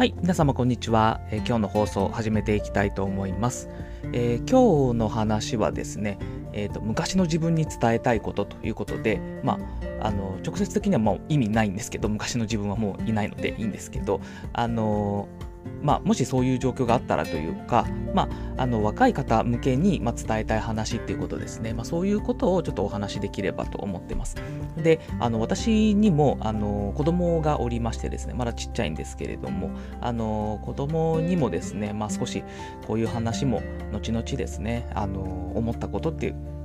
はい、皆様こんにちは、えー今日の放送を始めていきたいと思います。えー今日の話はですね、えーと、昔の自分に伝えたいことということで、まあ、あの直接的にはもう意味ないんですけど、昔の自分はもういないのでいいんですけど、あのまあ、もしそういう状況があったらというか、まあ、あの若い方向けに、まあ、伝えたい話っていうことですね、まあ、そういうことをちょっとお話しできればと思ってます。であの私にもあの子供がおりましてですねまだちっちゃいんですけれどもあの子供にもですね、まあ、少しこういう話も後々ですねあの思ったことっていう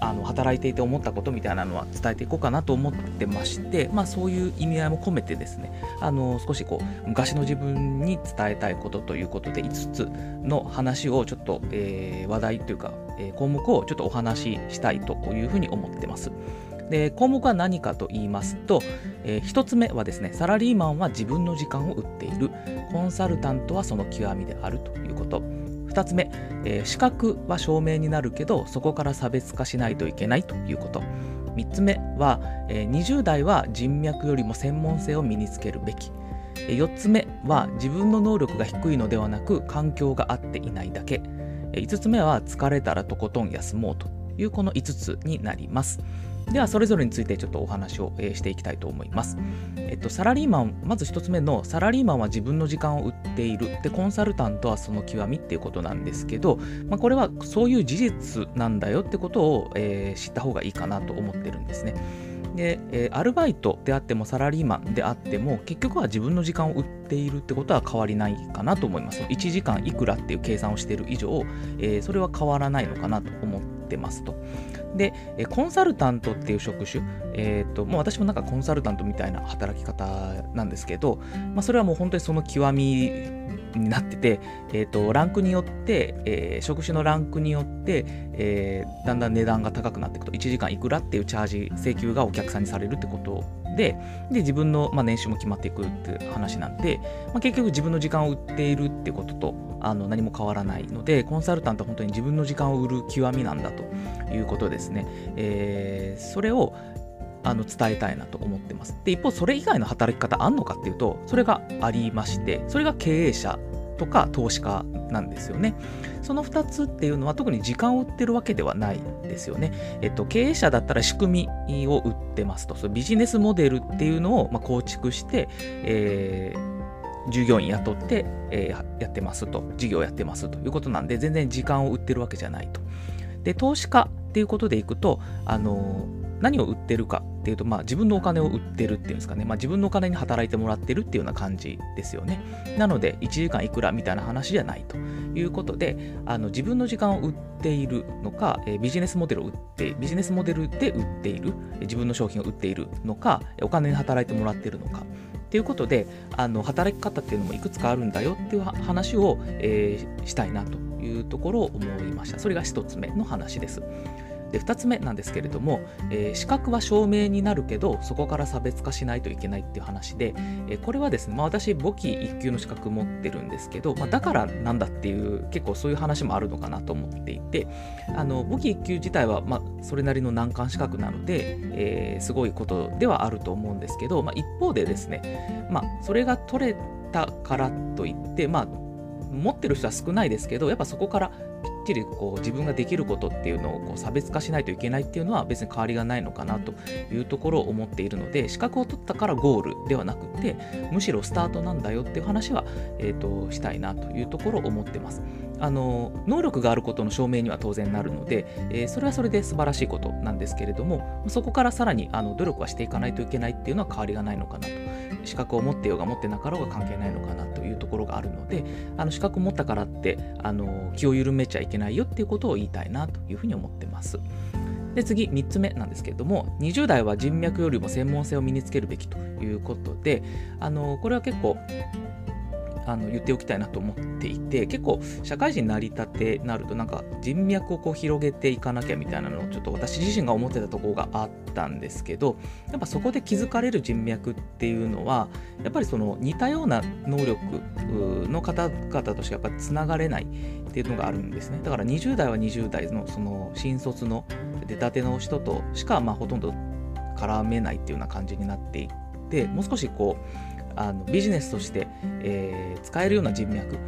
あの働いていて思ったことみたいなのは伝えていこうかなと思ってまして、まあ、そういう意味合いも込めてですねあの少しこう昔の自分に伝えたいことということで5つの話をちょっと、えー話題というか、えー項目をちょっとお話ししたいというふうに思ってます。で項目は何かと言いますと、え1つ目はですねサラリーマンは自分の時間を売っているコンサルタントはその極みであるということ2つ目、えー資格は証明になるけどそこから差別化しないといけないということ。3つ目は、えー20代は人脈よりも専門性を身につけるべき。4つ目は自分の能力が低いのではなく環境が合っていないだけ。5つ目は疲れたらとことん休もうというこの5つになります。ではそれぞれについてちょっとお話を、えしていきたいと思います。えっと、サラリーマンまず1つ目のサラリーマンは自分の時間を売っているでコンサルタントはその極みっていうことなんですけど、まあ、これはそういう事実なんだよってことを、えー知った方がいいかなと思ってるんですね。で、えーアルバイトであってもサラリーマンであっても結局は自分の時間を売ってているってことは変わりないかなと思います。1時間いくらっていう計算をしている以上、えーそれは変わらないのかなと思ってますと。で、コンサルタントっていう職種、えー、ともう私もなんかコンサルタントみたいな働き方なんですけど、まあ、それはもう本当にその極みになってて、えー、とランクによって、えー職種のランクによって、えーだんだん値段が高くなっていくと1時間いくらっていうチャージ請求がお客さんにされるってことでで自分の、まあ、年収も決まっていくっていう話なんで、まあ、結局自分の時間を売っているってこととあの何も変わらないのでコンサルタントは本当に自分の時間を売る極みなんだということですね。えーそれをあの伝えたいなと思ってます。で、一方、それ以外の働き方あんのかっていうと、それがありまして、それが経営者とか投資家なんですよね。その2つっていうのは特に時間を売ってるわけではないですよね。えっと、経営者だったら仕組みを売ってますと、そビジネスモデルっていうのをま構築して、えー従業員雇って、えーやってますと、事業やってますということなんで、全然時間を売ってるわけじゃないと。で、投資家っていうことでいくと、あの何を売ってるかっていうと、まあ、自分のお金を売ってるっていうんですかね、まあ、自分のお金に働いてもらってるっていうような感じですよね。なので、1時間いくらみたいな話じゃないということで、あの自分の時間を売っているのか、ビジネスモデルを売って、ビジネスモデルで売っている、自分の商品を売っているのか、お金に働いてもらってるのか。っていうことであの働き方っていうのもいくつかあるんだよっていう話を、えーしたいなというところを思いましたそれが一つ目の話ですで2つ目なんですけれども、えー資格は証明になるけどそこから差別化しないといけないっていう話で、えーこれはですね、まあ、私簿記1級の資格持ってるんですけど、まあ、だからなんだっていう結構そういう話もあるのかなと思っていてあの簿記1級自体は、まあ、それなりの難関資格なので、えーすごいことではあると思うんですけど、まあ、一方でですね、まあ、それが取れたからといって、まあ、持ってる人は少ないですけどやっぱそこからっちりこう自分ができることっていうのをこう差別化しないといけないっていうのは別に変わりがないのかなというところを思っているので資格を取ったからゴールではなくてむしろスタートなんだよっていう話は、えー、としたいなというところを思ってます。あの能力があることの証明には当然なるので、えーそれはそれで素晴らしいことなんですけれどもそこからさらにあの努力はしていかないといけないっていうのは変わりがないのかなと資格を持ってようが持ってなかろうが関係ないのかなとがあるのであの資格持ったからってあの気を緩めちゃいけないよっていうことを言いたいなというふうに思ってます。で次3つ目なんですけれども20代は人脈よりも専門性を身につけるべきということであのこれは結構あの言っておきたいなと思っていて結構社会人になりたてなるとなんか人脈をこう広げていかなきゃみたいなのをちょっと私自身が思ってたところがあったんですけどやっぱそこで築かれる人脈っていうのはやっぱりその似たような能力の方々としかやっぱつながれないっていうのがあるんですね。だから20代は20代のその新卒の出たての人としかまあほとんど絡めないっていうような感じになっていってもう少しこうあのビジネスとして、えー、使えるような人脈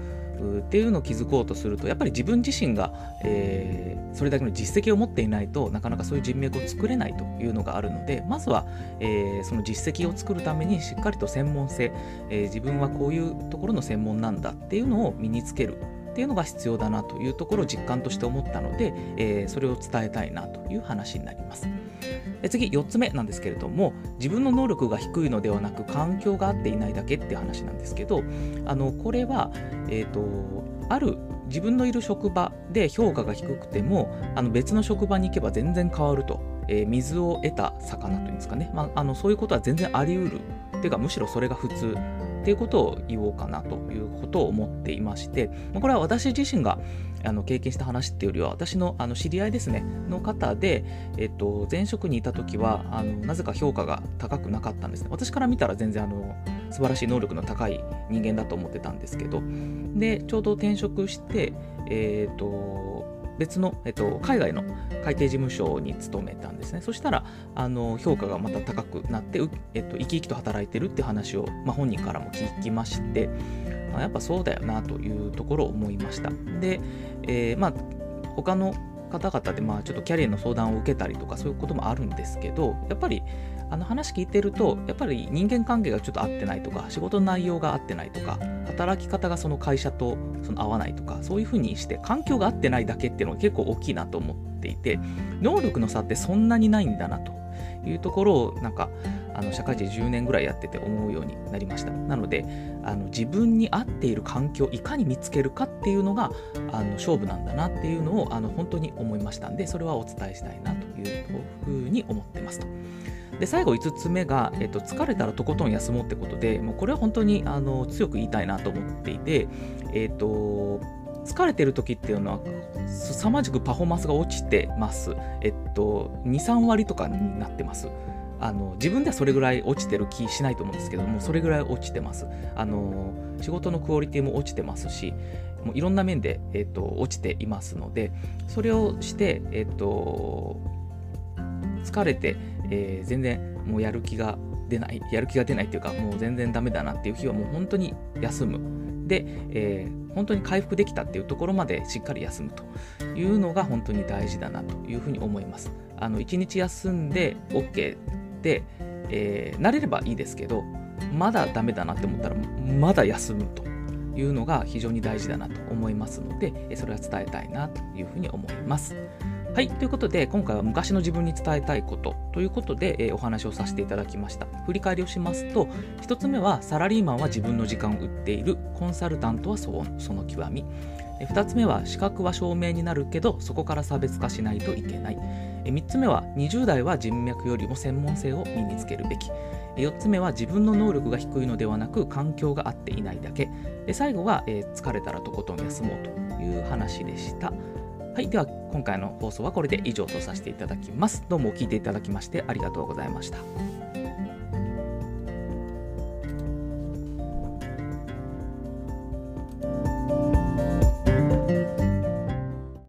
っていうのを築こうとするとやっぱり自分自身が、えー、それだけの実績を持っていないとなかなかそういう人脈を作れないというのがあるのでまずは、えー、その実績を作るためにしっかりと専門性、えー、自分はこういうところの専門なんだっていうのを身につけるっていうのが必要だなというところを実感として思ったので、え、それを伝えたいなという話になります。次4つ目なんですけれども自分の能力が低いのではなく環境が合っていないだけっていう話なんですけどあのこれは、えーと、ある自分のいる職場で評価が低くてもあの別の職場に行けば全然変わると、えー、水を得た魚というんですかね、まあ、あのそういうことは全然あり得る。っていうかむしろそれが普通。ていうことを言おうかなということを思っていまして、これは私自身があの経験した話っていうよりは私のあの知り合いですねの方で、えっと、前職にいた時はあのなぜか評価が高くなかったんですね。私から見たら全然あの素晴らしい能力の高い人間だと思ってたんですけどでちょうど転職してえっ、と別の、えっと、海外の会計事務所に勤めたんですね。そしたら、あの評価がまた高くなって、えっと、生き生きと働いてるって話を、まあ、本人からも聞きまして、あ、やっぱそうだよなというところを思いました。で、えー、まあ、他の方々で、まあ、ちょっとキャリアの相談を受けたりとかそういうこともあるんですけどやっぱりあの話聞いてるとやっぱり人間関係がちょっと合ってないとか仕事の内容が合ってないとか働き方がその会社とその合わないとかそういうふうにして環境が合ってないだけっていうのが結構大きいなと思っていて能力の差ってそんなにないんだなと。いうところをなんかあの社会人10年ぐらいやってて思うようになりました。なのであの自分に合っている環境をいかに見つけるかっていうのがあの勝負なんだなっていうのをあの本当に思いましたんでそれはお伝えしたいなというふうに思ってますと。で最後5つ目が、えっと、疲れたらとことん休もうってことでもうこれは本当にあの強く言いたいなと思っていて、えっと、疲れてる時っていうのは凄まじくパフォーマンスが落ちてます。えっと、2、3割とかになってます。あの自分ではそれぐらい落ちてる気しないと思うんですけどもそれぐらい落ちてますあの仕事のクオリティも落ちてますしもういろんな面で、えーと、落ちていますのでそれをして、えーと、疲れて、えー、全然もうやる気が出ないやる気が出ないっていうかもう全然ダメだなっていう日はもう本当に休むで、えー、本当に回復できたっていうところまでしっかり休むというのが本当に大事だなというふうに思いますあの1日休んで OK で、えー、慣れればいいですけどまだダメだなって思ったらまだ休むというのが非常に大事だなと思いますのでそれは伝えたいなというふうに思います。はい、ということで今回は昔の自分に伝えたいことということで、えー、お話をさせていただきました。振り返りをしますと1つ目はサラリーマンは自分の時間を売っているコンサルタントはその極み。2つ目は資格は証明になるけどそこから差別化しないといけない。3つ目は20代は人脈よりも専門性を身につけるべき。4つ目は自分の能力が低いのではなく環境が合っていないだけ。最後は、疲れたらとことん休もうという話でした。はいでは今回の放送はこれで以上とさせていただきます。どうも聞いていただきましてありがとうございました。